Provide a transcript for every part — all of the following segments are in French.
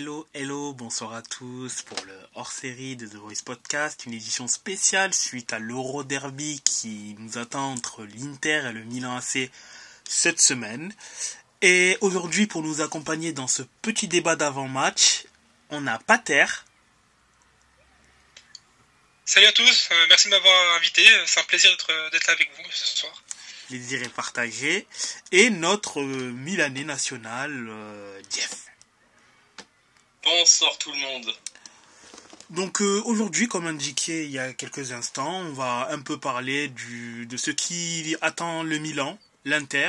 Hello, hello, bonsoir à tous pour le hors-série de The Voice Podcast, une édition spéciale suite à l'Euro Derby qui nous attend entre l'Inter et le Milan AC cette semaine. Et aujourd'hui, pour nous accompagner dans ce petit débat d'avant-match, on a Pater. Salut à tous, euh, merci de m'avoir invité, c'est un plaisir d'être là avec vous ce soir. Plaisir est partagé. Et notre euh, Milanais national, euh, Jeff. Bonsoir tout le monde. Donc euh, aujourd'hui, comme indiqué il y a quelques instants, on va un peu parler de ce qui attend le Milan, l'Inter,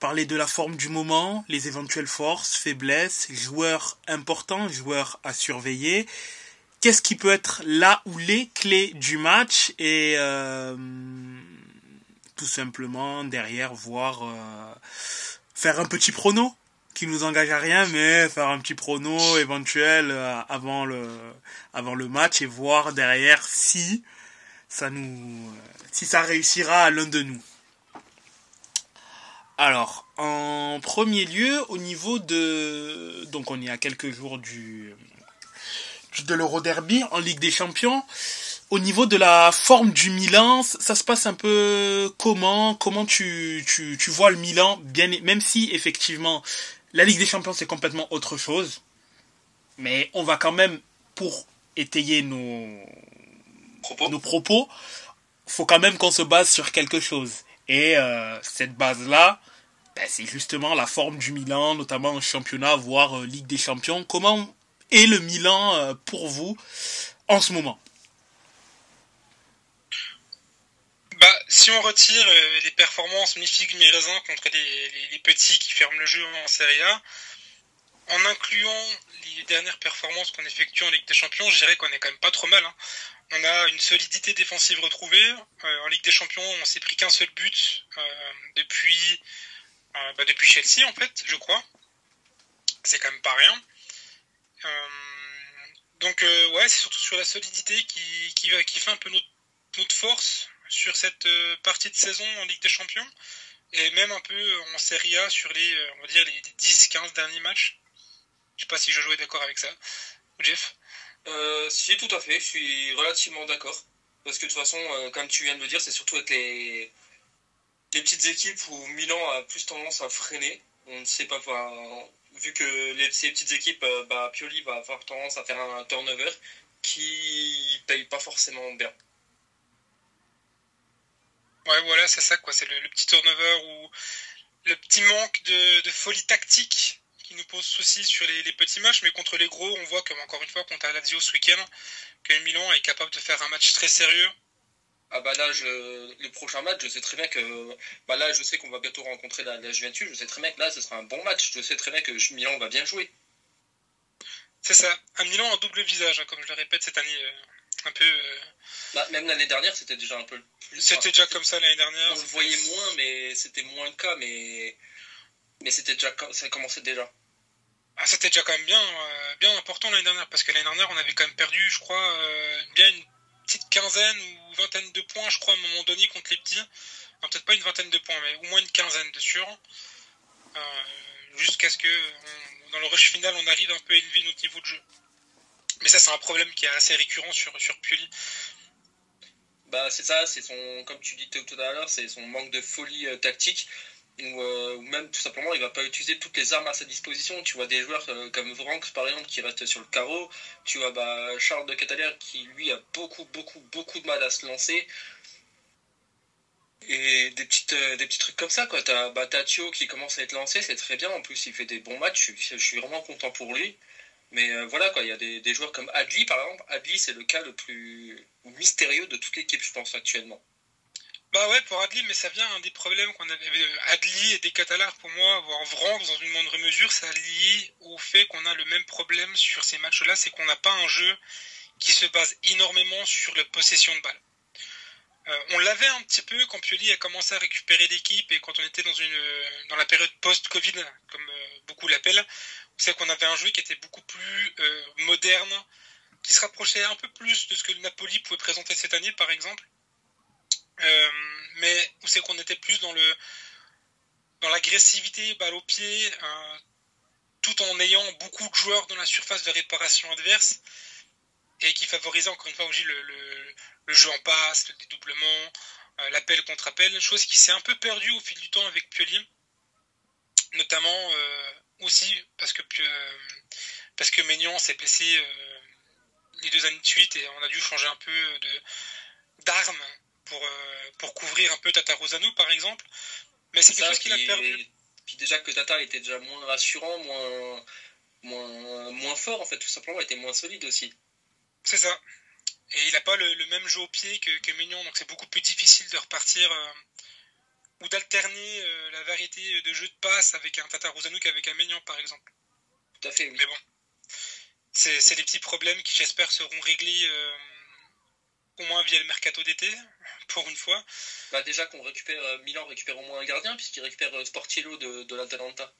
parler de la forme du moment, les éventuelles forces, faiblesses, joueurs importants, joueurs à surveiller, qu'est-ce qui peut être là ou les clés du match et euh, tout simplement derrière voir euh, faire un petit prono nous engage à rien, mais faire un petit prono éventuel euh, avant le avant le match et voir derrière si ça nous si ça réussira à l'un de nous. Alors, en premier lieu, au niveau de donc on est à quelques jours du de l'Euro Derby en Ligue des Champions. Au niveau de la forme du Milan, ça se passe un peu comment? Comment tu, tu, tu vois le Milan? Bien Même si effectivement la Ligue des Champions, c'est complètement autre chose. Mais on va quand même, pour étayer nos propos, nos propos faut quand même qu'on se base sur quelque chose. Et euh, cette base-là, ben, c'est justement la forme du Milan, notamment en championnat, voire euh, Ligue des Champions. Comment est le Milan euh, pour vous en ce moment? Bah, si on retire euh, les performances mi-figue, mi-raisin contre les, petits qui ferment le jeu en Serie A, en incluant les dernières performances qu'on effectue en Ligue des Champions, je dirais qu'on est quand même pas trop mal. Hein. On a une solidité défensive retrouvée. Euh, en Ligue des Champions, on s'est pris qu'un seul but euh, depuis, bah, depuis Chelsea, en fait, je crois. C'est quand même pas rien. donc, ouais, c'est surtout sur la solidité qui, qui, qui fait un peu notre, notre force sur cette euh, partie de saison en Ligue des Champions et même un peu en Serie A sur les, euh, on va dire, les 10-15 derniers matchs. Je sais pas si je jouais d'accord avec ça. Jeff euh, Si, tout à fait. Je suis relativement d'accord. Parce que de toute façon, comme tu viens de le dire, c'est surtout avec les, les petites équipes où Milan a plus tendance à freiner. On ne sait pas, vu que les, ces petites équipes, bah, Pioli va avoir tendance à faire un turnover qui paye pas forcément bien. Ouais, voilà, c'est ça, quoi. C'est le, petit turnover ou le petit manque de, folie tactique qui nous pose souci sur les, petits matchs. Mais contre les gros, on voit, comme encore une fois, contre Lazio ce week-end, que Milan est capable de faire un match très sérieux. Ah bah là, je, le prochain match, je sais très bien que bah là, je sais qu'on va bientôt rencontrer la, Juventus. Je sais très bien que là, ce sera un bon match. Je sais très bien que Milan va bien jouer. C'est ça. Un Milan en double visage, hein, comme je le répète cette année. Euh, un peu. Euh, bah, même l'année dernière, c'était déjà un peu plus. C'était déjà comme ça l'année dernière. On le voyait moins, mais c'était moins le cas, mais mais c'était déjà ça commençait déjà. Ah, c'était déjà quand même bien, euh, bien important l'année dernière, parce que l'année dernière, on avait quand même perdu, je crois, euh, bien une petite quinzaine ou vingtaine de points, je crois, à un moment donné contre les petits. Peut-être pas une vingtaine de points, mais au moins une quinzaine de sûr. Jusqu'à ce que, dans le rush final, on arrive un peu à élever notre niveau de jeu. Mais ça, c'est un problème qui est assez récurrent sur, sur Pioli. Bah, c'est ça, c'est son, comme tu dis tout à l'heure, c'est son manque de folie euh, tactique. Euh, ou, même tout simplement, il va pas utiliser toutes les armes à sa disposition. Tu vois des joueurs euh, comme Vranks, par exemple, qui restent sur le carreau. Tu vois bah, Charles de Catalère, qui lui a beaucoup, beaucoup, beaucoup de mal à se lancer. Et des, petites, des petits trucs comme ça, quoi. T'as bah, qui commence à être lancé, c'est très bien. En plus, il fait des bons matchs. Je suis vraiment content pour lui. Mais euh, voilà, quoi, il y a des, joueurs comme Adli, par exemple. Adli, c'est le cas le plus mystérieux de toute l'équipe, je pense, actuellement. Bah ouais, pour Adli, mais ça vient un des problèmes qu'on avait. Euh, Adli et des Catalars, pour moi, voire Vranx dans une moindre mesure, ça lié au fait qu'on a le même problème sur ces matchs-là, c'est qu'on n'a pas un jeu qui se base énormément sur la possession de balle. Euh, on l'avait un petit peu quand Pioli a commencé à récupérer l'équipe et quand on était dans, une, dans la période post-Covid, comme beaucoup l'appellent, c'est qu'on avait un jeu qui était beaucoup plus euh, moderne, qui se rapprochait un peu plus de ce que le Napoli pouvait présenter cette année, par exemple. Euh, mais où c'est qu'on était plus dans le dans l'agressivité, balle au pied, tout en ayant beaucoup de joueurs dans la surface de réparation adverse et qui favorisait encore une fois aussi le, jeu en passe, le dédoublement, euh, l'appel contre appel, chose qui s'est un peu perdue au fil du temps avec Pioli, notamment euh, aussi parce que parce que Maignan s'est blessé les deux années de suite et on a dû changer un peu de d'armes pour pour couvrir un peu Tata Rosano par exemple, mais c'est quelque chose qu'il a perdu. Puis déjà que Tata était déjà moins rassurant, moins, moins, moins fort, en fait, tout simplement, il était moins solide aussi. C'est ça. Et il n'a pas le, même jeu au pied que, que Mignon, donc c'est beaucoup plus difficile de repartir euh, ou d'alterner euh, la variété de jeux de passe avec un Tata Rosano qu'avec un Mignon, par exemple. Tout à fait, oui. Mais bon, c'est des petits problèmes qui, j'espère, seront réglés euh, au moins via le mercato d'été, pour une fois. Bah déjà qu'on récupère, euh, Milan récupère au moins un gardien, puisqu'il récupère Sportiello de, de l'Atalanta.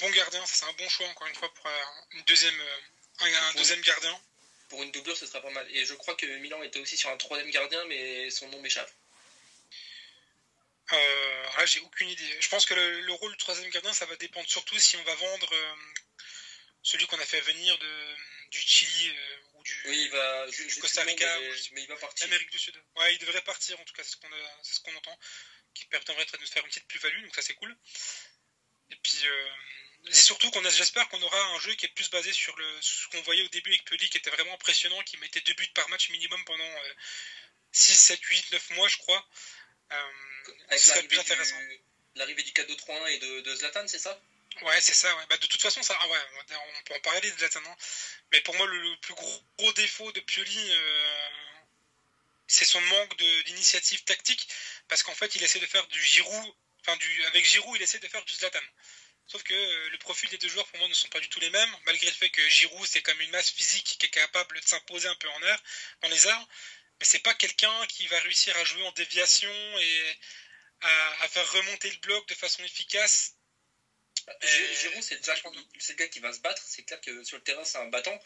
Bon gardien, c'est un bon choix encore une fois pour une deuxième, un, deuxième gardien. Pour une doublure, ce sera pas mal. Et je crois que Milan était aussi sur un troisième gardien, mais son nom m'échappe. Euh, j'ai aucune idée. Je pense que le, rôle du troisième gardien, ça va dépendre surtout si on va vendre celui qu'on a fait venir de, du Chili oui, il va, Costa Rica, mais, il va partir. Amérique du Sud. Ouais, il devrait partir en tout cas, c'est ce qu'on ce qu'on entend, qui permettrait de nous faire une petite plus-value, donc ça c'est cool. Et puis euh, c'est surtout qu'on a, j'espère qu'on aura un jeu qui est plus basé sur le, ce qu'on voyait au début avec Peli, qui était vraiment impressionnant, qui mettait deux buts par match minimum pendant 6, 7, 8, 9 mois, je crois. Euh, avec l'arrivée du, l'arrivée du 4-2-3-1 et de, de Zlatan, c'est ça? Ouais, c'est ça. Ouais. Bah, de toute façon, ça, ah ouais, on peut en parler de Zlatan. Hein. Mais pour moi, le, plus gros, défaut de Pioli, euh, c'est son manque d'initiative tactique, parce qu'en fait, il essaie de faire du Giroud, enfin du, avec Giroud, il essaie de faire du Zlatan. Sauf que euh, le profil des deux joueurs, pour moi, ne sont pas du tout les mêmes, malgré le fait que Giroud, c'est comme une masse physique qui est capable de s'imposer un peu en air, dans les airs. Mais c'est pas quelqu'un qui va réussir à jouer en déviation et à faire remonter le bloc de façon efficace Giroud, c'est déjà le gars qui va se battre. C'est clair que sur le terrain, c'est un battant.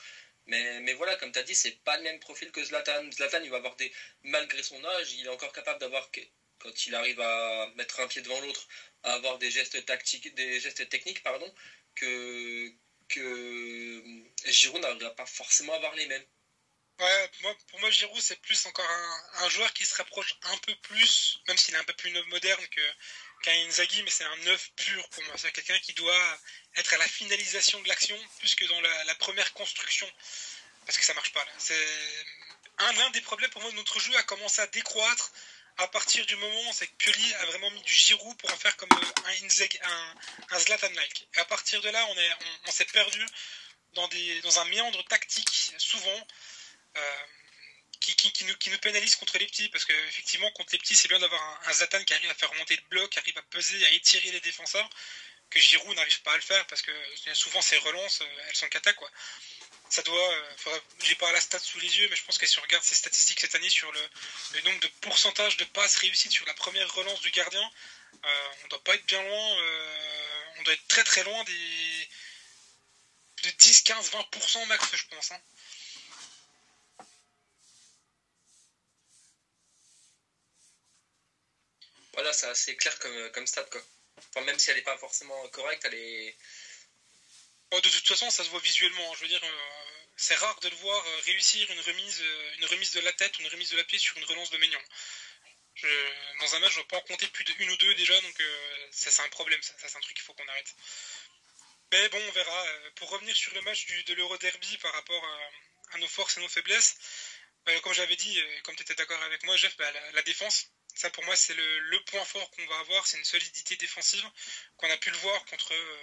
Mais, mais voilà, comme tu as dit, c'est pas le même profil que Zlatan. Zlatan, il va avoir des. Malgré son âge, il est encore capable d'avoir. Quand il arrive à mettre un pied devant l'autre, à avoir des gestes tactiques, des gestes techniques, pardon, que, que Giroud n'arrivera pas forcément à avoir les mêmes. Ouais, pour moi, Giroud, c'est plus encore un, un, joueur qui se rapproche un peu plus, même s'il est un peu plus moderne que, qu'un Inzaghi, mais c'est un neuf pur pour moi. C'est quelqu'un qui doit être à la finalisation de l'action plus que dans la, première construction. Parce que ça marche pas. C'est un, des problèmes pour moi de notre jeu a commencé à décroître à partir du moment c'est que Pioli a vraiment mis du Giroud pour en faire comme un, Inzaghi, un, Zlatan-like. Et à partir de là, on, est, on, s'est perdu dans, des, dans un méandre tactique, souvent. Euh, qui, nous, pénalise contre les petits, parce qu'effectivement, contre les petits, c'est bien d'avoir un, Zatan qui arrive à faire remonter le bloc, qui arrive à peser, à étirer les défenseurs, que Giroud n'arrive pas à le faire, parce que souvent ces relances, euh, elles sont cata, quoi. Ça doit, euh, j'ai pas la stat sous les yeux, mais je pense que si on regarde ces statistiques cette année sur le, nombre de pourcentage de passes réussies sur la première relance du gardien, euh, on doit pas être bien loin, on doit être très très loin des de 10, 15, 20% max, je pense. Hein. Voilà, c'est assez clair comme, comme stat, quoi. Même si elle n'est pas forcément correcte, elle est. De toute façon, ça se voit visuellement. Hein. Je veux dire, euh, c'est rare de le voir euh, réussir une remise, euh, une remise de la tête ou une remise de la pied sur une relance de Maignan. dans un match, je ne vais pas en compter plus d'une ou deux déjà, donc ça, c'est un problème. Ça, c'est un truc qu'il faut qu'on arrête. Mais bon, on verra. Pour revenir sur le match du, de l'Euro Derby par rapport à, nos forces et nos faiblesses, comme j'avais dit, comme tu étais d'accord avec moi, Jeff, bah, la défense ça, pour moi, c'est le, point fort qu'on va avoir, c'est une solidité défensive qu'on a pu le voir contre, euh,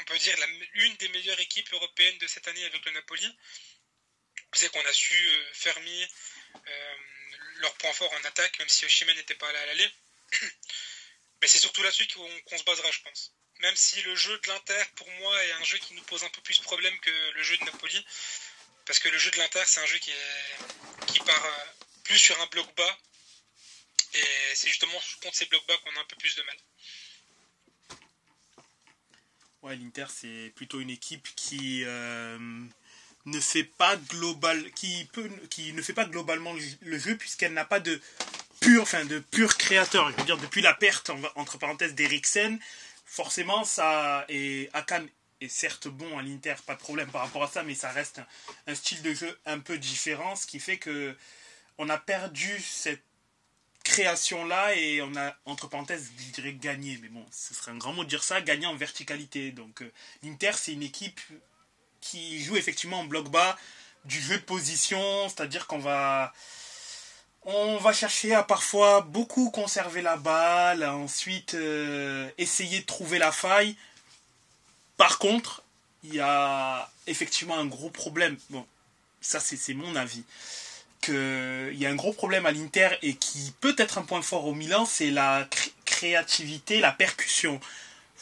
on peut dire, l'une des meilleures équipes européennes de cette année avec le Napoli. C'est qu'on a su euh, fermer euh, leur point fort en attaque, même si Oshimen n'était pas là à l'aller. Mais c'est surtout là-dessus qu'on se basera, je pense. Même si le jeu de l'Inter, pour moi, est un jeu qui nous pose un peu plus de problème que le jeu de Napoli. Parce que le jeu de l'Inter, c'est un jeu qui part plus sur un bloc bas c'est justement contre ces blocs bas qu'on a un peu plus de mal. Ouais, l'Inter, c'est plutôt une équipe qui euh, ne fait pas global, qui peut, qui ne fait pas globalement le jeu puisqu'elle n'a pas de pur, enfin de pur créateur. Je veux dire, depuis la perte entre parenthèses d'Eriksen, forcément ça et Akan est certes bon à l'Inter, pas de problème par rapport à ça, mais ça reste un, style de jeu un peu différent, ce qui fait que on a perdu cette création-là et on a, entre parenthèses, je dirais gagné, mais bon, ce serait un grand mot de dire ça, gagné en verticalité. Donc euh, l'Inter, c'est une équipe qui joue effectivement en bloc bas, du jeu de position, c'est-à-dire qu'on va on va chercher à parfois beaucoup conserver la balle, ensuite euh, essayer de trouver la faille. Par contre, il y a effectivement un gros problème. Bon, ça c'est mon avis. Il y a un gros problème à l'Inter et qui peut être un point fort au Milan, c'est la créativité, la percussion.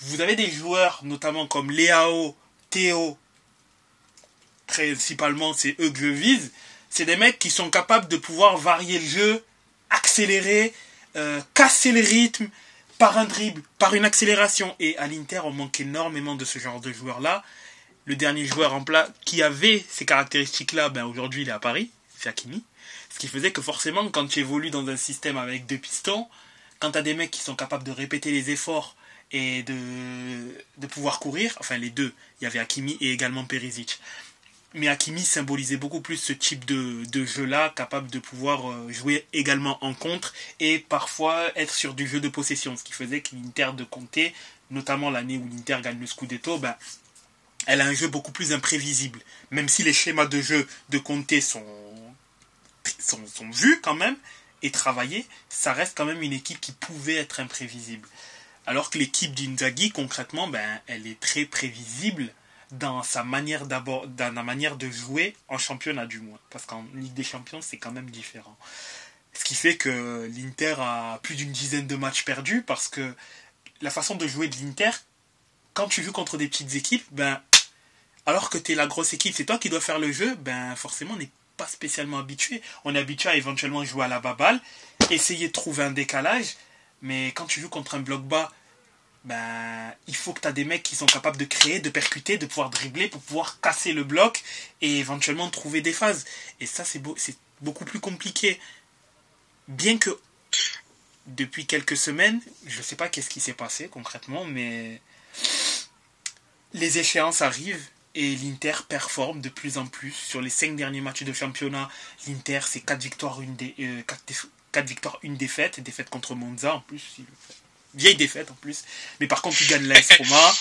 Vous avez des joueurs, notamment comme Léao, Théo, principalement c'est eux que je vise, c'est des mecs qui sont capables de pouvoir varier le jeu, accélérer, euh, casser le rythme par un dribble, par une accélération. Et à l'Inter, on manque énormément de ce genre de joueurs-là. Le dernier joueur en plat qui avait ces caractéristiques-là, ben aujourd'hui il est à Paris, Hakimi. Ce qui faisait que forcément, quand tu évolues dans un système avec deux pistons, quand tu as des mecs qui sont capables de répéter les efforts et de, pouvoir courir, enfin les deux, il y avait Hakimi et également Perisic. Mais Hakimi symbolisait beaucoup plus ce type de, jeu-là, capable de pouvoir euh, jouer également en contre et parfois être sur du jeu de possession. Ce qui faisait que l'Inter de Conte, notamment l'année où l'Inter gagne le Scudetto, ben, elle a un jeu beaucoup plus imprévisible. Même si les schémas de jeu de Conte sont, sont, vus quand même et travaillés, ça reste quand même une équipe qui pouvait être imprévisible. Alors que l'équipe d'Inzaghi, concrètement, ben, elle est très prévisible dans sa manière dans la manière de jouer en championnat du moins, parce qu'en Ligue des Champions c'est quand même différent. Ce qui fait que l'Inter a plus d'une dizaine de matchs perdus parce que la façon de jouer de l'Inter, quand tu joues contre des petites équipes, ben alors que tu es la grosse équipe, c'est toi qui dois faire le jeu, ben forcément on pas spécialement habitué. On est habitué à éventuellement jouer à la baballe, essayer de trouver un décalage, mais quand tu joues contre un bloc bas ben, il faut que tu as des mecs qui sont capables de créer, de percuter, de pouvoir dribbler pour pouvoir casser le bloc et éventuellement trouver des phases. Et ça, c'est beaucoup plus compliqué. Bien que depuis quelques semaines, je ne sais pas qu'est-ce qui s'est passé concrètement, mais les échéances arrivent et l'Inter performe de plus en plus. Sur les cinq derniers matchs de championnat, l'Inter, c'est 4 victoires, une, dé... Euh, victoires, une défaite, défaite contre Monza en plus vieille défaite en plus. Mais par contre, il gagne la Roma,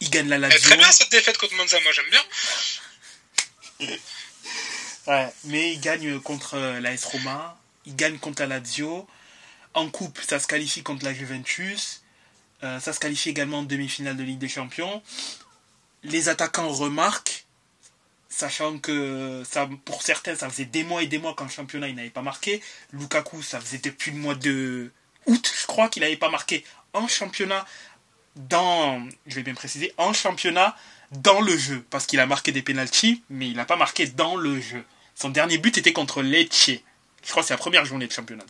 il gagne la Lazio. Très bien cette défaite contre Monza, moi j'aime bien. ouais, mais il gagne contre euh, la Roma, il gagne contre la Lazio. En coupe, ça se qualifie contre la Juventus. Euh, ça se qualifie également en demi-finale de Ligue des Champions. Les attaquants remarquent, sachant que ça, pour certains, ça faisait des mois et des mois qu'en championnat, il n'avait pas marqué. Lukaku, ça faisait depuis le mois de août, je crois qu'il n'avait pas marqué en championnat dans, je vais bien préciser, en championnat dans le jeu, parce qu'il a marqué des penalties, mais il n'a pas marqué dans le jeu. Son dernier but était contre Lecce. Je crois que c'est la première journée de championnat.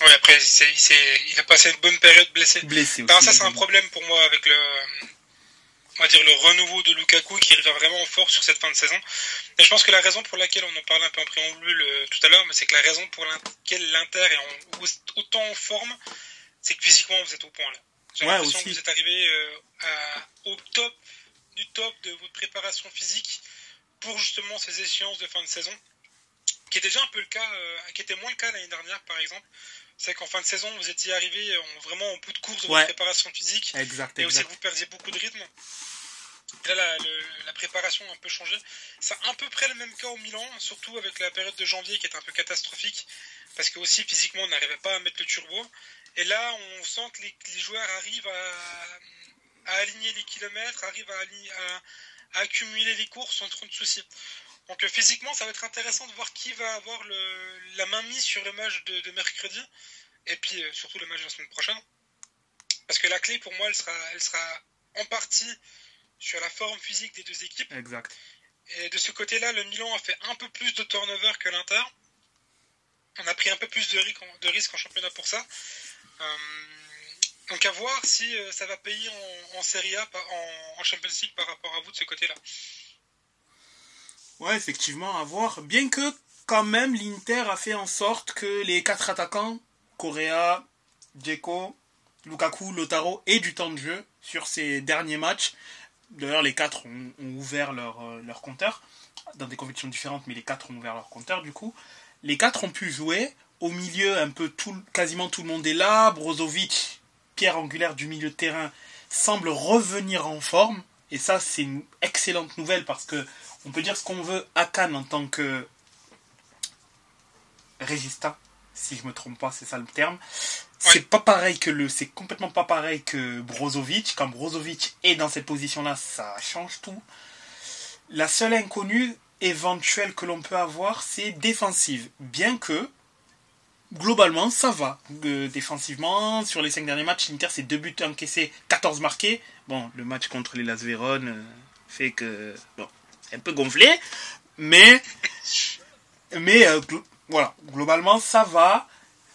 Oui, après, il a passé une bonne période blessé. Blessé aussi. ça, c'est un problème pour moi avec le, on va dire, le renouveau de Lukaku qui revient vraiment fort sur cette fin de saison. Et je pense que la raison pour laquelle on en parlait un peu en préambule euh, tout à l'heure, mais c'est que la raison pour laquelle l'Inter est autant en forme, c'est que physiquement vous êtes au point là. J'ai l'impression que vous êtes arrivé euh, au top du top de votre préparation physique pour justement ces échéances de fin de saison, qui est déjà un peu le cas, euh, qui était moins le cas l'année dernière par exemple c'est qu'en fin de saison, vous étiez arrivé vraiment au bout de course de votre préparation physique. Exact, et aussi que vous perdiez beaucoup de rythme. Là, la, préparation a un peu changé. C'est à peu près le même cas au Milan, surtout avec la période de janvier qui est un peu catastrophique, parce que aussi physiquement on n'arrivait pas à mettre le turbo. Et là, on sent que les, joueurs arrivent à, aligner les kilomètres, arrivent à, accumuler les courses sans trop de soucis. Donc euh, physiquement, ça va être intéressant de voir qui va avoir la main mise sur le match de, mercredi, et puis euh, surtout le match de la semaine prochaine. Parce que la clé pour moi, elle sera, elle sera en partie sur la forme physique des deux équipes. Exact. Et de ce côté-là, le Milan a fait un peu plus de turnover que l'Inter. On a pris un peu plus de, risques en championnat pour ça. Euh, donc à voir si ça va payer en, Serie A, en, Champions League par rapport à vous de ce côté-là. Ouais, effectivement, à voir. Bien que quand même l'Inter a fait en sorte que les quatre attaquants, Correa, Dzeko, Lukaku, Lotaro et du temps de jeu sur ces derniers matchs. D'ailleurs, les quatre ont, ouvert leur, euh, leur compteur dans des compétitions différentes, mais les quatre ont ouvert leur compteur du coup. Les quatre ont pu jouer. Au milieu, un peu tout, quasiment tout le monde est là. Brozovic, pierre angulaire du milieu de terrain, semble revenir en forme. Et ça, c'est une excellente nouvelle parce que on peut dire ce qu'on veut à Cannes en tant que résistant, si je me trompe pas, c'est ça le terme. C'est pas pareil que le, c'est complètement pas pareil que Brozovic. Quand Brozovic est dans cette position-là, ça change tout. La seule inconnue éventuelle que l'on peut avoir, c'est défensive. Bien que, globalement, ça va. Euh, défensivement, sur les 5 derniers matchs, l'Inter, c'est 2 buts encaissés, 14 marqués. Bon, le match contre les Las Véron euh, fait que, bon, c'est un peu gonflé. Mais, mais, euh, voilà, globalement, ça va.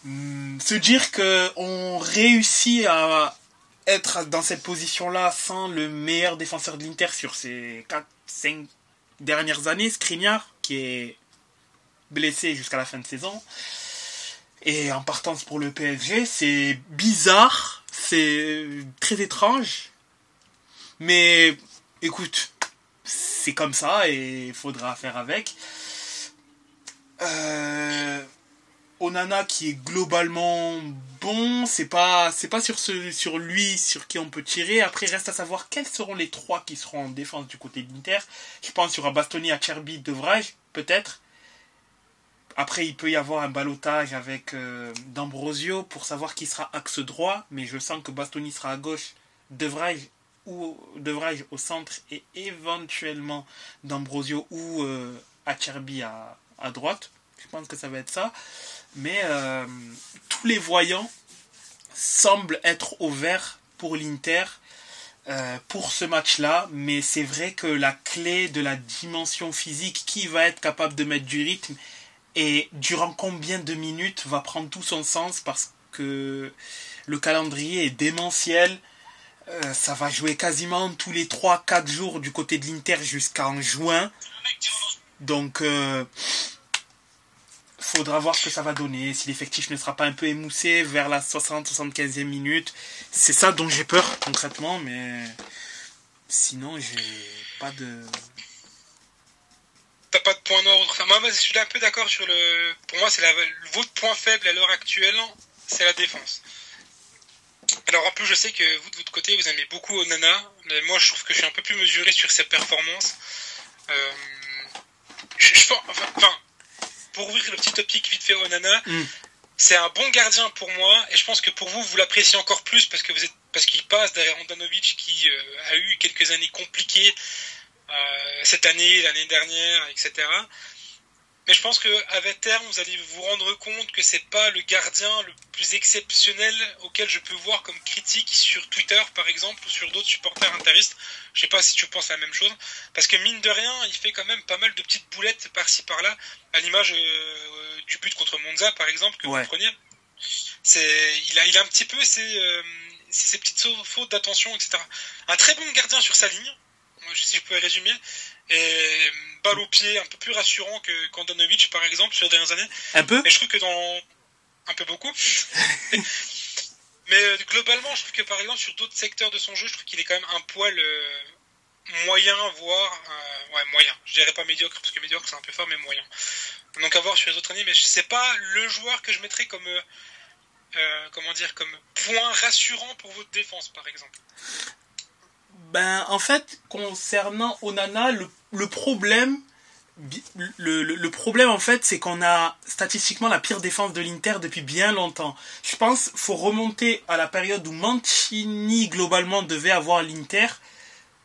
Hum, se dire qu'on réussit à être dans cette position-là sans le meilleur défenseur de l'Inter sur ces 4-5 dernières années, Skriniar, qui est blessé jusqu'à la fin de saison, et en partance pour le PSG, c'est bizarre, c'est très étrange, mais écoute, c'est comme ça et il faudra faire avec. Euh, Onana qui est globalement bon, c'est pas c'est pas sur sur lui sur qui on peut tirer. Après reste à savoir quels seront les trois qui seront en défense du côté de l'Inter. Je pense y aura Bastoni, Acerbi, De Vrij, peut-être. Après il peut y avoir un balotage avec euh, D'Ambrosio pour savoir qui sera axe droit, mais je sens que Bastoni sera à gauche, De Vrij ou De Vrij au centre et éventuellement D'Ambrosio ou euh, Acerbi à, à droite. Je pense que ça va être ça. Mais euh, tous les voyants semblent être au vert pour l'Inter euh, pour ce match-là. Mais c'est vrai que la clé de la dimension physique, qui va être capable de mettre du rythme et durant combien de minutes va prendre tout son sens parce que le calendrier est démentiel. Euh, ça va jouer quasiment tous les 3-4 jours du côté de l'Inter jusqu'en juin. Donc, faudra voir ce que ça va donner, si l'effectif ne sera pas un peu émoussé vers la 60-75e minute. C'est ça dont j'ai peur concrètement, mais sinon j'ai pas de... T'as pas de point noir enfin, Moi, je suis un peu d'accord sur le... Pour moi, c'est la... votre point faible à l'heure actuelle, c'est la défense. Alors en plus, je sais que vous de votre côté, vous aimez beaucoup Onana, mais moi, je trouve que je suis un peu plus mesuré sur ses performances. Euh... Je, je, enfin, pour ouvrir le petit topic vite fait Onana, mm. c'est un bon gardien pour moi et je pense que pour vous, vous l'appréciez encore plus parce que vous êtes parce qu'il passe derrière Andanovic qui euh, a eu quelques années compliquées cette année, l'année dernière, etc. Mais je pense qu'avec terme, vous allez vous rendre compte que c'est pas le gardien le plus exceptionnel auquel je peux voir comme critique sur Twitter, par exemple, ou sur d'autres supporters interistes. Je sais pas si tu penses la même chose. Parce que mine de rien, il fait quand même pas mal de petites boulettes par-ci par-là, à l'image euh, du but contre Monza, par exemple, que vous preniez. C'est, il a, il a un petit peu ses, euh, ses petites fautes d'attention, etc. Un très bon gardien sur sa ligne, si je pouvais résumer, et balle au pied un peu plus rassurant que Kandanovic par exemple sur les dernières années. Un peu Mais je trouve que dans un peu beaucoup. Mais euh, globalement, je trouve que par exemple sur d'autres secteurs de son jeu, je trouve qu'il est quand même un poil euh, moyen, voire euh, ouais moyen. Je dirais pas médiocre parce que médiocre c'est un peu fort, mais moyen. Donc à voir sur les autres années, mais sais pas le joueur que je mettrais comme comment dire comme point rassurant pour votre défense par exemple. Ben, en fait, concernant Onana, le, problème, le, problème en fait, c'est qu'on a statistiquement la pire défense de l'Inter depuis bien longtemps. Je pense qu'il faut remonter à la période où Mancini globalement devait avoir l'Inter,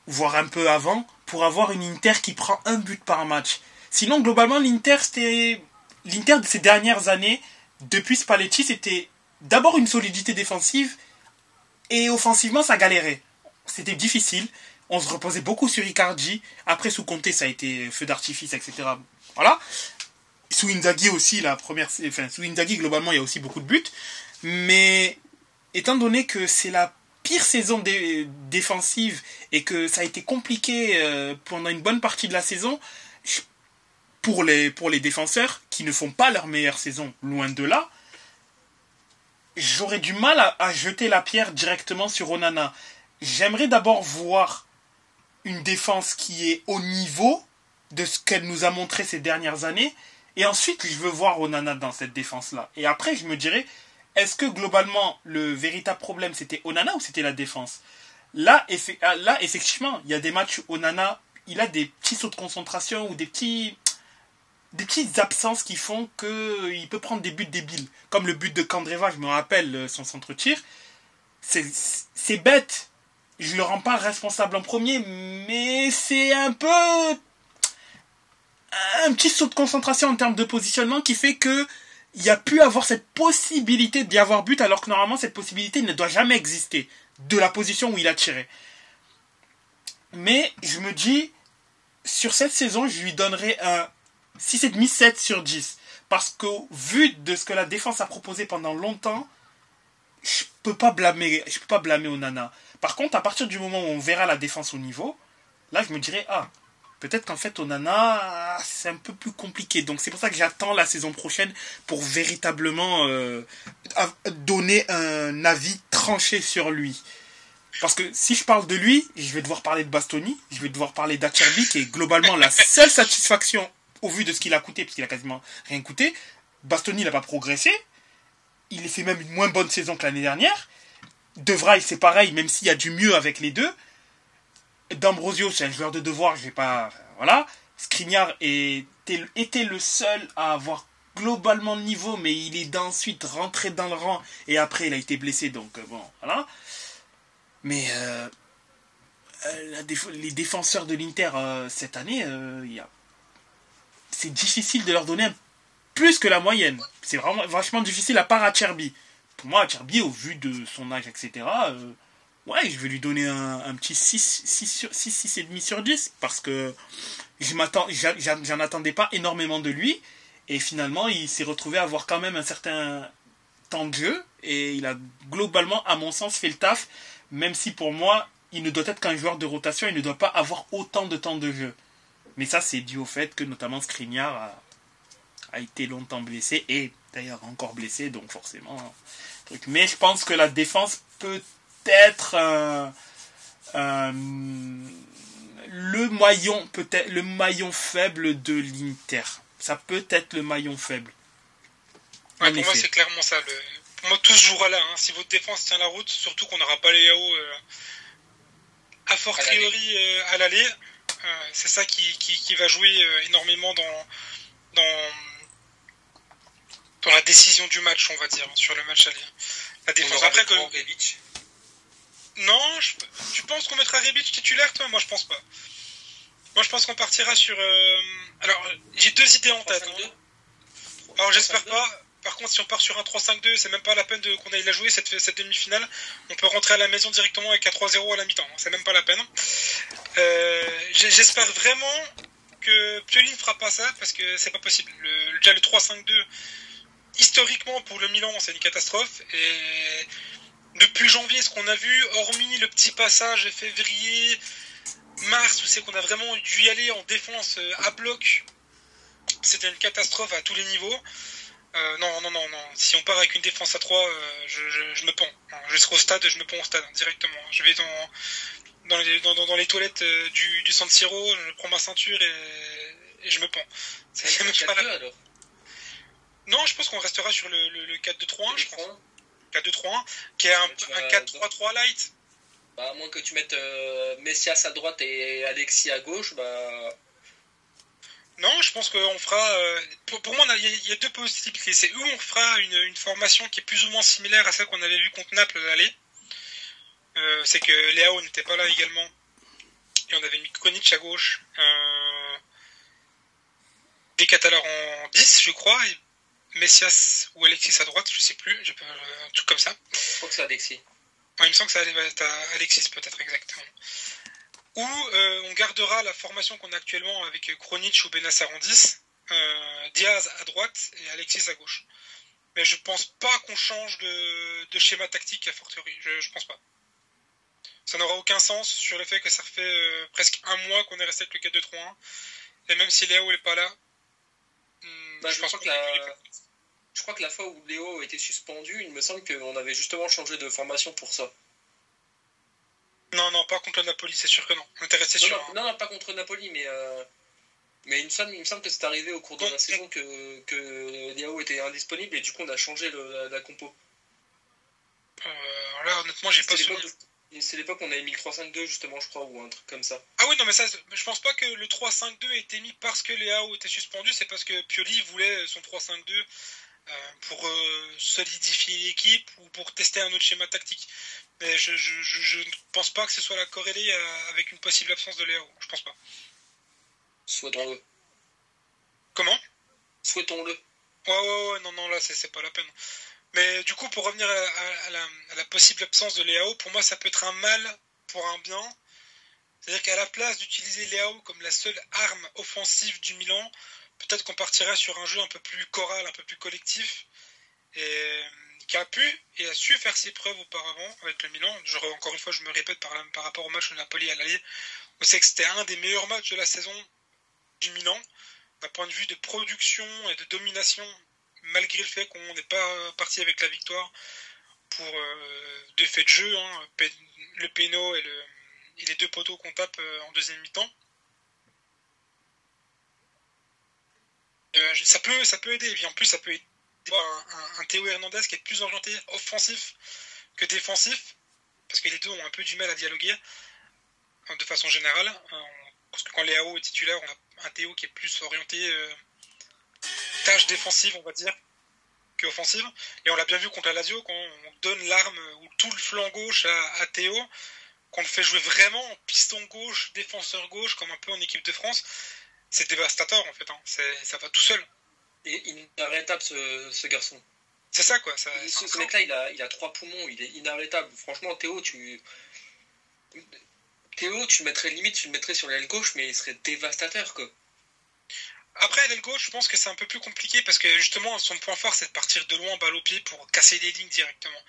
voire un peu avant, pour avoir une Inter qui prend un but par match. Sinon, globalement, l'Inter, c'était l'Inter de ces dernières années, depuis Spalletti, c'était d'abord une solidité défensive et offensivement, ça galérait c'était difficile. On se reposait beaucoup sur Icardi. Après, sous Conte, ça a été feu d'artifice, etc. Voilà. Sous Inzaghi aussi, la première, enfin, sous Inzaghi, globalement, il y a aussi beaucoup de buts. Mais, étant donné que c'est la pire saison défensive et que ça a été compliqué euh, pendant une bonne partie de la saison, pour les, pour les défenseurs qui ne font pas leur meilleure saison, loin de là, j'aurais du mal à jeter la pierre directement sur Onana. J'aimerais d'abord voir une défense qui est au niveau de ce qu'elle nous a montré ces dernières années. Et ensuite, je veux voir Onana dans cette défense-là. Et après, je me dirais, est-ce que globalement, le véritable problème, c'était Onana ou c'était la défense? Là, ah, là, effectivement, il y a des matchs où Onana, il a des petits sauts de concentration ou des petits des petites absences qui font qu'il peut prendre des buts débiles. Comme le but de Kandreva, je me rappelle euh, son centre-tir. C'est bête. Je le rends pas responsable en premier, mais c'est un peu un petit saut de concentration en termes de positionnement qui fait que il a pu avoir cette possibilité d'y avoir but alors que normalement cette possibilité ne doit jamais exister de la position où il a tiré. Mais je me dis sur cette saison, je lui donnerai un 6,5 7 sur 10 parce que vu de ce que la défense a proposé pendant longtemps, je peux peux pas blâmer Onana. Par contre, à partir du moment où on verra la défense au niveau, là je me dirais ah, peut-être qu'en fait Onana c'est un peu plus compliqué. Donc c'est pour ça que j'attends la saison prochaine pour véritablement euh, donner un avis tranché sur lui. Parce que si je parle de lui, je vais devoir parler de Bastoni, je vais devoir parler d'Acherby, qui est globalement la seule satisfaction au vu de ce qu'il a coûté, parce qu'il a quasiment rien coûté. Bastoni n'a pas progressé. Il fait même une moins bonne saison que l'année dernière. De c'est pareil, même s'il y a du mieux avec les deux. D'Ambrosio, c'est un joueur de devoir, je vais pas. Voilà. Skriniar était, le seul à avoir globalement le niveau, mais il est d'ensuite rentré dans le rang et après il a été blessé, donc euh, bon, voilà. Mais euh, euh, les défenseurs de l'Inter cette année, c'est difficile de leur donner plus que la moyenne. C'est vraiment vachement difficile à part à Cherby. Pour moi, Cherby, au vu de son âge, etc., ouais, je vais lui donner un, petit 6, 6, sur, 6, 6,5 sur 10 parce que je m'attends, j'en attendais pas énormément de lui. Et finalement, il s'est retrouvé à avoir quand même un certain temps de jeu. Et il a globalement, à mon sens, fait le taf. Même si pour moi, il ne doit être qu'un joueur de rotation. Il ne doit pas avoir autant de temps de jeu. Mais ça, c'est dû au fait que notamment Skriniar a, a été longtemps blessé. Et d'ailleurs encore blessé. Donc forcément. Mais je pense que la défense peut être le maillon peut-être le maillon faible de l'Inter. Ça peut être le maillon faible. pour moi, c'est clairement ça. Pour moi, tout se jouera là. Hein. Si votre défense tient la route, surtout qu'on n'aura pas les Yao euh... a fortiori euh, à l'aller, euh, c'est ça qui, qui, va jouer euh, énormément dans, dans, dans la décision du match, on va dire, sur le match aller. La défense. Après que. Non, je... tu penses qu'on mettra Rebic titulaire, toi? Moi, je pense pas. Moi, je pense qu'on partira sur. Euh, alors, j'ai deux idées en tête. Hein. Alors, j'espère pas. Par contre, si on part sur un 3-5-2, c'est même pas la peine de... qu'on aille la jouer cette, cette demi-finale. On peut rentrer à la maison directement avec un 3-0 à la mi-temps. Hein. C'est même pas la peine. Euh, j'espère vraiment que Pioli ne fera pas ça parce que c'est pas possible. Le, déjà le 3-5-2, historiquement pour le Milan, c'est une catastrophe. Et depuis janvier, ce qu'on a vu, hormis le petit passage février, mars, où c'est qu'on a vraiment dû y aller en défense euh, à bloc, c'était une catastrophe à tous les niveaux. Euh, non, non, non, non. Si on part avec une défense à 3, euh, je, me pends. Je serai au stade, je me pends au stade directement. Je vais dans, dans, les, dans, les toilettes du, du San Siro, je prends ma ceinture et, je me pends. Non, je pense qu'on restera sur le, le, 4-2-3-1, je pense. 4-2-3-1, qui est un, 4-3-3 light. Bah, à moins que tu mettes euh, Messias à droite et Alexis à gauche, bah. Non, je pense qu'on fera. Euh, pour, moi, il y, a deux possibilités. C'est où on fera une, formation qui est plus ou moins similaire à celle qu'on avait vue contre Naples aller. Euh, c'est que Léao n'était pas là également. Et on avait mis Konic à gauche. des Catalans en 10, je crois. Et Messias ou Alexis à droite, je sais plus, un truc comme ça. Je crois que c'est Alexis. il me semble que c'est Alexis peut-être exactement. Ou euh, on gardera la formation qu'on a actuellement avec Kronich ou Benassar en 10, euh, Diaz à droite et Alexis à gauche. Mais je pense pas qu'on change de, schéma tactique à fortiori, je, je pense pas. Ça n'aura aucun sens sur le fait que ça fait euh, presque un mois qu'on est resté avec le 4-2-3-1. Et même si Léo n'est pas là, hmm, bah, je, pense que la je crois que la fois où Léo a été suspendu, il me semble qu'on avait justement changé de formation pour ça. Non, non, pas contre Napoli, c'est sûr que non. On était resté Non, sur. non, pas contre Napoli, mais, euh, mais il, me semble, il me semble que c'est arrivé au cours de la saison que, que Léo était indisponible et du coup on a changé le- la, la compo. euh, là, honnêtement, j'ai pas souvenir. c'est l'époque où on avait mis le 3-5-2 justement, je crois, ou un truc comme ça. Ah oui, non, mais ça, je pense pas que le 3-5-2 ait été mis parce que Léao était suspendu, c'est parce que Pioli voulait son 3-5-2 euh, pour euh, solidifier l'équipe ou pour tester un autre schéma tactique. Mais je, je, je, je ne pense pas que ce soit la corrélée euh, avec une possible absence de Léao. Je pense pas. Souhaitons-le. Comment? Souhaitons-le. Ouais, ouais, ouais, non, non, là, c'est pas la peine. Mais du coup, pour revenir à, à- à la, à la possible absence de Léao, pour moi, ça peut être un mal pour un bien. C'est-à-dire qu'à la place d'utiliser Léao comme la seule arme offensive du Milan, peut-être qu'on partirait sur un jeu un peu plus choral, un peu plus collectif, euh, qui a pu et a su faire ses preuves auparavant avec le Milan. Je, encore une fois, je me répète par, rapport au match de Napoli à l'Allier, on sait que c'était un des meilleurs matchs de la saison du Milan, d'un point de vue de production et de domination malgré le fait qu'on n'est pas parti avec la victoire pour euh, deux faits de jeu, hein, le péno et, le, et les deux poteaux qu'on tape euh, en deuxième mi-temps. Euh, ça, peut, ça peut aider, et puis en plus ça peut aider un, un- un Théo Hernandez qui est plus orienté offensif que défensif, parce que les deux ont un peu du mal à dialoguer hein, de façon générale. Euh, Parce que quand Léao est titulaire, on a un Théo qui est plus orienté euh, tâche défensive, on va dire, que offensive. Et on l'a bien vu contre la Lazio, quand on donne l'arme ou tout le flanc gauche à, à Théo, qu'on le fait jouer vraiment en piston gauche, défenseur gauche, comme un peu en équipe de France, c'est dévastateur en fait. hein. C'est- Ça va tout seul. Et inarrêtable ce, ce garçon. C'est ça quoi. Ça, Ce, ce mec-là, il a, il a trois poumons, il est inarrêtable. Franchement, Théo, tu. Théo, tu le mettrais limite, tu le mettrais sur l'aile gauche, mais il serait dévastateur, quoi. Après, l'aile gauche, je pense que c'est un peu plus compliqué parce que justement, son point fort, c'est de partir de loin, balle au pied, pour casser des lignes directement.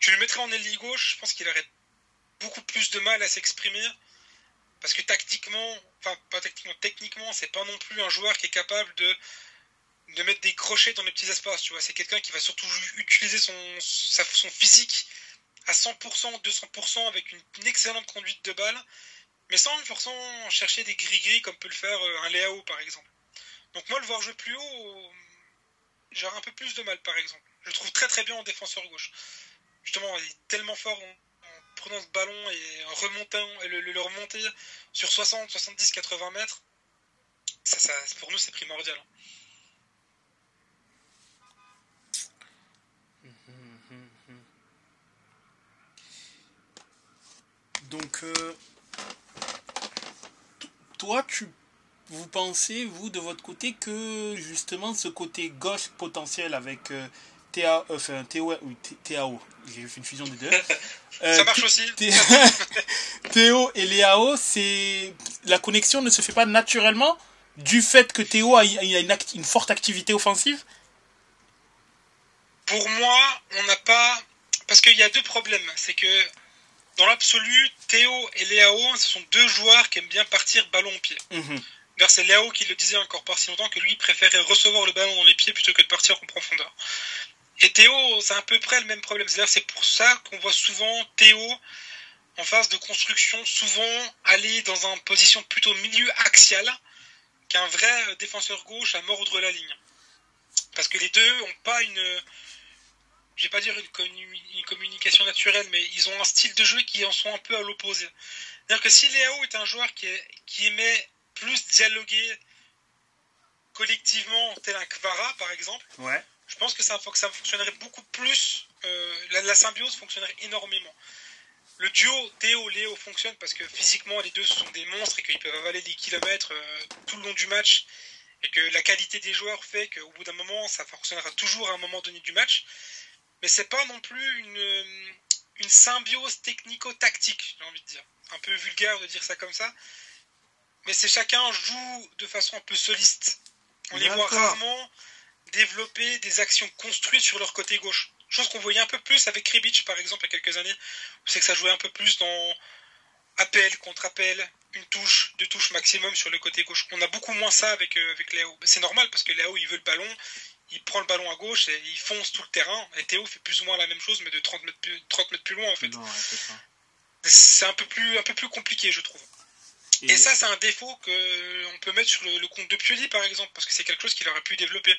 Tu le mettrais en aile gauche, je pense qu'il aurait beaucoup plus de mal à s'exprimer parce que tactiquement, enfin pas tactiquement, techniquement, c'est pas non plus un joueur qui est capable de de mettre des crochets dans les petits espaces. Tu vois, c'est quelqu'un qui va surtout utiliser son physique à 100%, 200% avec une, excellente conduite de balle, mais sans forcément chercher des gris-gris comme peut le faire euh, un Léao par exemple. Donc moi le voir jouer plus haut, j'aurais un peu plus de mal par exemple. Je le trouve très très bien en défenseur gauche. Justement, il est tellement fort prenant ce ballon et en remontant et le, le- le remonter sur 60, 70, 80 mètres. Ça, ça, pour nous c'est primordial. Donc, euh, toi, tu, vous pensez, vous, de votre côté, que justement ce côté gauche potentiel avec euh, TA, enfin, TO, oui, T- TAO, j'ai fait une fusion des deux. Euh, ça marche aussi. Théo et Léao, c'est la connexion ne se fait pas naturellement du fait que Théo a, une, forte activité offensive? Pour moi, on n'a pas. Parce qu'il y a deux problèmes. C'est que dans l'absolu, Théo et Léao, ce sont deux joueurs qui aiment bien partir ballon au pied. D'ailleurs, c'est Léao qui le disait encore pas si longtemps que lui préférait recevoir le ballon dans les pieds plutôt que de partir en profondeur. Et Théo, c'est à peu près le même problème. C'est pour ça qu'on voit souvent Théo en phase de construction, souvent aller dans une position plutôt milieu axial qu'un vrai défenseur gauche à mordre la ligne. Parce que les deux ont pas une, je vais pas dire une, commu- une communication naturelle, mais ils ont un style de jeu qui en sont un peu à l'opposé. C'est-à-dire que si Léao est un joueur qui, est- qui aimait plus dialoguer collectivement, tel un Kvara par exemple, Ouais. Je pense que ça, que ça fonctionnerait beaucoup plus. euh, la, la symbiose fonctionnerait énormément. Le duo Théo-Léo fonctionne parce que physiquement les deux sont des monstres et qu'ils peuvent avaler des kilomètres euh, tout le long du match et que la qualité des joueurs fait qu'au bout d'un moment ça fonctionnera toujours à un moment donné du match. Mais c'est pas non plus une, une symbiose technico-tactique, j'ai envie de dire. Un peu vulgaire de dire ça comme ça. Mais c'est chacun joue de façon un peu soliste. On les voit rarement développer des actions construites sur leur côté gauche. Chose qu'on voyait un peu plus avec Rebic, par exemple, il y a quelques années. Où c'est que ça jouait un peu plus dans appel, contre-appel, une touche, deux touches maximum sur le côté gauche. On a beaucoup moins ça avec, euh, avec Léo. C'est normal parce que Léo, il veut le ballon, il prend le ballon à gauche et il fonce tout le terrain. Et Théo fait plus ou moins la même chose, mais de 30 mètres plus, 30 mètres plus loin en fait. c'est un peu plus un peu plus compliqué, je trouve. Et, ça, c'est un défaut que on peut mettre sur le, compte de Pioli, par exemple, parce que c'est quelque chose qu'il aurait pu développer.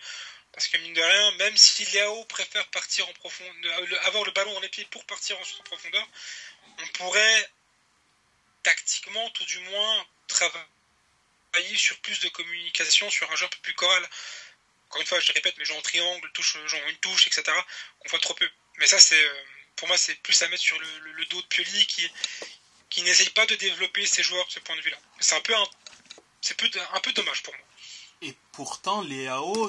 Parce que mine de rien, même si Léo préfère partir en profondeur, avoir le ballon dans les pieds pour partir en profondeur, on pourrait tactiquement, tout du moins, travailler sur plus de communication, sur un jeu un peu plus choral. Encore une fois, je répète, mais genre en triangle, touche, genre une touche, etc., qu'on voit trop peu. Mais ça, c'est, euh, pour moi, c'est plus à mettre sur le, dos de Pioli qui, qui n'essaye pas de développer ses joueurs de ce point de vue-là. C'est un peu, c'est un peu dommage pour moi. Et pourtant, les AO,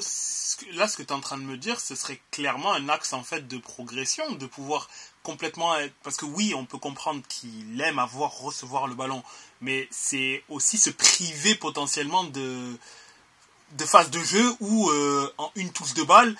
là, ce que tu es en train de me dire, ce serait clairement un axe en fait de progression, de pouvoir complètement être... Parce que oui, on peut comprendre qu'il aime avoir, recevoir le ballon, mais c'est aussi se priver potentiellement de, de phases de jeu où euh, en une touche de balle,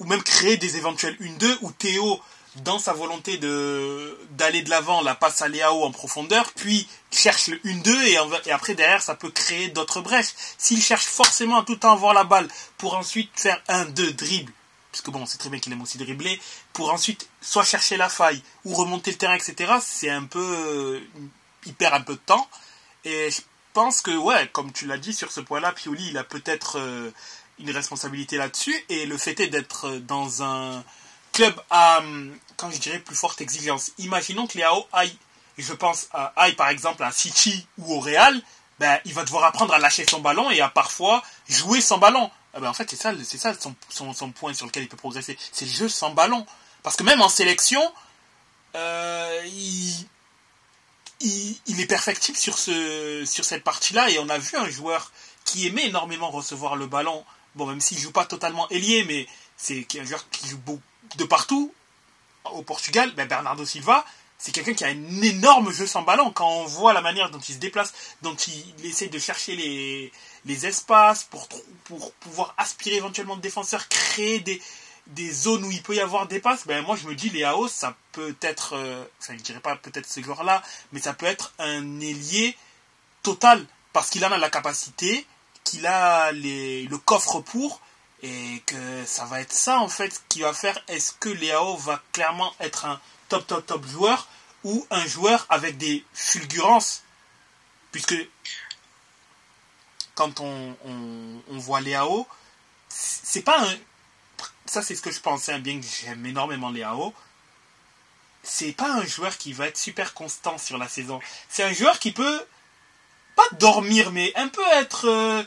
ou même créer des éventuels 1-2, où Théo dans sa volonté de d'aller de l'avant, la passe à Léao en profondeur, puis cherche le 1-2 et, après derrière ça peut créer d'autres brèches. S'il cherche forcément tout le temps avoir la balle pour ensuite faire un 2 dribble, puisque bon c'est très bien qu'il aime aussi dribbler, pour ensuite soit chercher la faille ou remonter le terrain, etc. C'est un peu il perd un peu de temps et je pense que ouais comme tu l'as dit sur ce point-là, Pioli il a peut-être euh, une responsabilité là-dessus et le fait est d'être dans un club à, quand je dirais, plus forte exigence. Imaginons que Léao aille, je pense, aille par exemple à City ou au Real, ben, il va devoir apprendre à lâcher son ballon et à parfois jouer sans ballon. Ah ben, en fait, c'est ça, c'est ça son, son, point sur lequel il peut progresser. C'est le jeu sans ballon. Parce que même en sélection, euh, il, il, est perfectible sur, ce, sur cette partie-là. Et on a vu un joueur qui aimait énormément recevoir le ballon. Bon, même s'il joue pas totalement ailier, mais c'est un joueur qui joue beaucoup de partout au Portugal, ben Bernardo Silva, c'est quelqu'un qui a un énorme jeu sans ballon. Quand on voit la manière dont il se déplace, dont il essaie de chercher les, les espaces pour, pour pouvoir aspirer éventuellement de défenseurs, créer des, des zones où il peut y avoir des passes, ben moi je me dis Léao, ça peut être, euh, enfin je dirais pas peut-être ce joueur-là, mais ça peut être un ailier total parce qu'il en a la capacité, qu'il a les, le coffre pour, et que ça va être ça en fait qui va faire est-ce que Léao va clairement être un top top top joueur ou un joueur avec des fulgurances? Puisque quand on, voit Léao c'est pas un ça c'est ce que je pensais hein, bien que j'aime énormément Léao c'est pas un joueur qui va être super constant sur la saison. C'est un joueur qui peut pas dormir mais un peu être euh,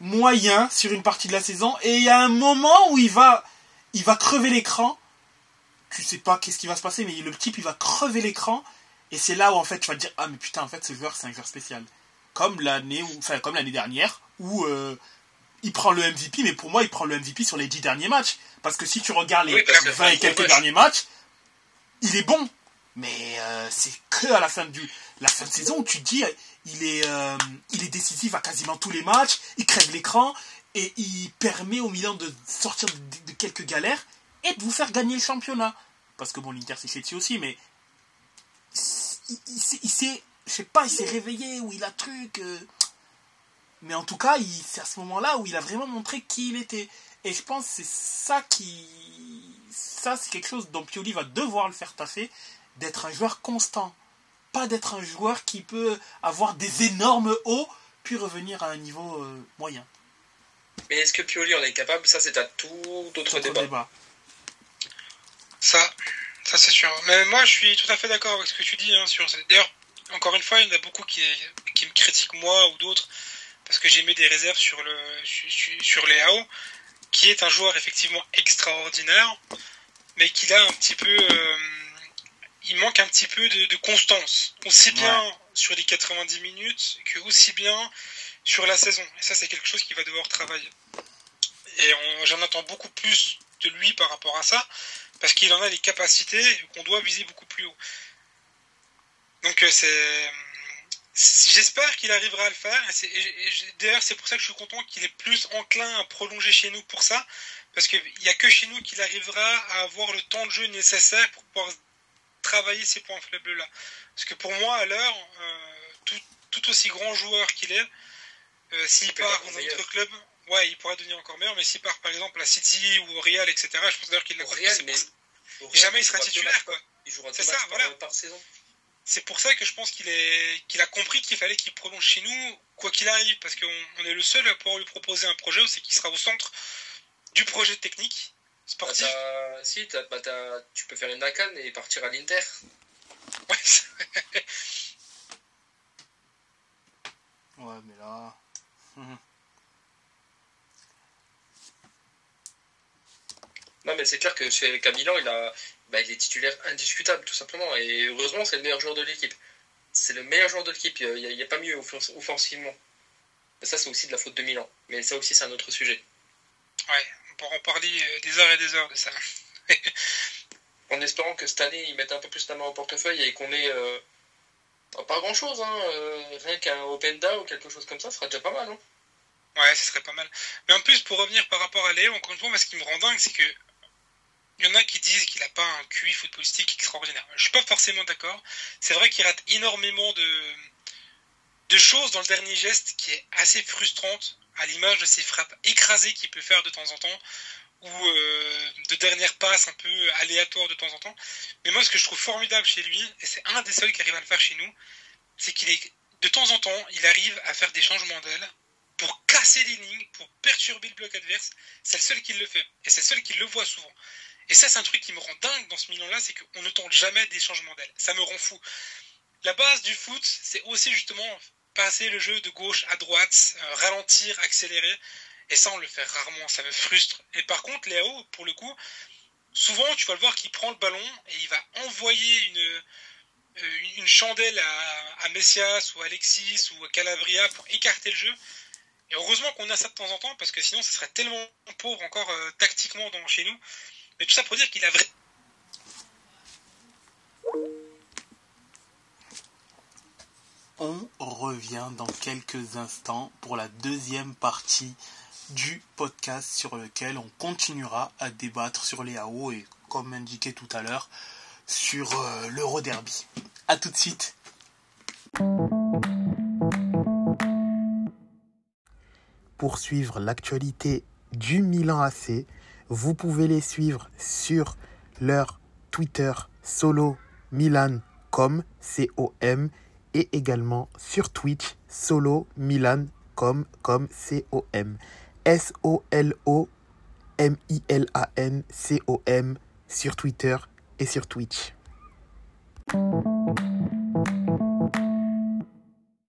moyen sur une partie de la saison. Et il y a un moment où il va il va crever l'écran. Tu sais pas qu'est-ce qui va se passer mais le type il va crever l'écran. Et c'est là où en fait tu vas te dire ah mais putain en fait ce joueur c'est un joueur spécial. Comme l'année enfin comme l'année dernière où euh, il prend le MVP mais pour moi il prend le MVP sur les 10 derniers matchs. Parce que si tu regardes les 20 et quelques derniers matchs il est bon. Mais euh, c'est que à la fin du la fin de saison où tu te dis il est, euh, il est décisif à quasiment tous les matchs, il crève l'écran et il permet au Milan de sortir de, quelques galères et de vous faire gagner le championnat. Parce que bon, l'Inter c'est dessus aussi, mais il, il, s'est, je sais pas, il s'est réveillé ou il a truc. Euh, mais en tout cas, c'est à ce moment-là où il a vraiment montré qui il était. Et je pense que c'est ça qui. Ça, c'est quelque chose dont Pioli va devoir le faire taffer, d'être un joueur constant pas d'être un joueur qui peut avoir des énormes hauts puis revenir à un niveau euh, moyen. Mais est-ce que Pioli en est capable? Ça, c'est un tout autre débat. Ça, ça c'est sûr. Mais moi, je suis tout à fait d'accord avec ce que tu dis. Hein, sur... D'ailleurs, encore une fois, il y en a beaucoup qui, qui me critiquent moi ou d'autres parce que j'ai mis des réserves sur, le, sur, sur Léao, qui est un joueur effectivement extraordinaire, mais qui a un petit peu... Euh, il manque un petit peu de, constance, aussi bien sur les 90 minutes que aussi bien sur la saison. Et ça, c'est quelque chose qu'il va devoir travailler. Et j'en attends beaucoup plus de lui par rapport à ça, parce qu'il en a les capacités qu'on doit viser beaucoup plus haut. Donc euh, c'est, j'espère qu'il arrivera à le faire. d'ailleurs, c'est pour ça que je suis content qu'il est plus enclin à prolonger chez nous pour ça, parce qu'il n'y a que chez nous qu'il arrivera à avoir le temps de jeu nécessaire pour pouvoir travailler ces points faibles-là. Parce que pour moi, à l'heure, euh, tout, aussi grand joueur qu'il est, euh, s'il part dans un autre club, Ouais, il pourrait devenir encore meilleur, mais s'il part par exemple à City ou au Real, etc., je pense d'ailleurs qu'il l'a Real, mais. pour Real, jamais il sera titulaire, matchs, quoi. Il jouera C'est deux ça, matchs voilà. par saison. C'est pour ça que je pense qu'il est qu'il a compris qu'il fallait qu'il prolonge chez nous, quoi qu'il arrive, parce qu'on on est le seul à pouvoir lui proposer un projet, c'est qu'il sera au centre du projet technique, sportif. t'as- si, t'as- bah, t'as- tu peux faire une Nakan et partir à l'Inter. Ouais, Ouais, mais là. Non, mais c'est clair que chez Camilan, il, a, bah, il est titulaire indiscutable, tout simplement. Et heureusement, c'est le meilleur joueur de l'équipe. C'est le meilleur joueur de l'équipe. Il n'y a, il y a pas mieux offens- offensivement. Mais ça, c'est aussi de la faute de Milan. Mais ça aussi, c'est un autre sujet. ouais, pourra en parler euh, des heures et des heures de ça. En espérant que cette année, ils mettent un peu plus la main au portefeuille et qu'on ait. euh, pas grand chose, hein. euh, rien qu'un Openda ou quelque chose comme ça, ce sera déjà pas mal. Hein. Ouais, ce serait pas mal. Mais en plus, pour revenir par rapport à Léo, encore une fois, moi, ce qui me rend dingue, c'est que il y en a qui disent qu'il n'a pas un QI footballistique extraordinaire. Je suis pas forcément d'accord. C'est vrai qu'il rate énormément de, de choses dans le dernier geste qui est assez frustrante, à l'image de ses frappes écrasées qu'il peut faire de temps en temps, ou euh, de dernières passes un peu aléatoires de temps en temps. Mais moi, ce que je trouve formidable chez lui, et c'est un des seuls qui arrive à le faire chez nous, c'est qu'il est de temps en temps, il arrive à faire des changements d'aile pour casser les lignes, pour perturber le bloc adverse. C'est le seul qui le fait. Et c'est le seul qui le voit souvent. Et ça, c'est un truc qui me rend dingue dans ce Milan-là, c'est qu'on ne tente jamais des changements d'aile. Ça me rend fou. La base du foot, c'est aussi justement passer le jeu de gauche à droite, euh, ralentir, accélérer. Et ça, on le fait rarement. Ça me frustre. Et par contre, Léo, pour le coup, souvent, tu vas le voir qu'il prend le ballon et il va envoyer une, euh, une chandelle à, à Messias ou à Alexis ou à Calabria pour écarter le jeu. Et heureusement qu'on a ça de temps en temps, parce que sinon, ce serait tellement pauvre encore euh, tactiquement dans, chez nous. Mais tout ça pour dire qu'il a vrai. On revient dans quelques instants pour la deuxième partie du podcast sur lequel on continuera à débattre sur les AO et comme indiqué tout à l'heure sur euh, l'Euro. A tout de suite. Pour suivre l'actualité du Milan AC, vous pouvez les suivre sur leur Twitter solo Milan com C-O-M et également sur Twitch solo Milan com comme C-O-M S-O-L-O M-I-L-A-N C-O-M sur Twitter et sur Twitch.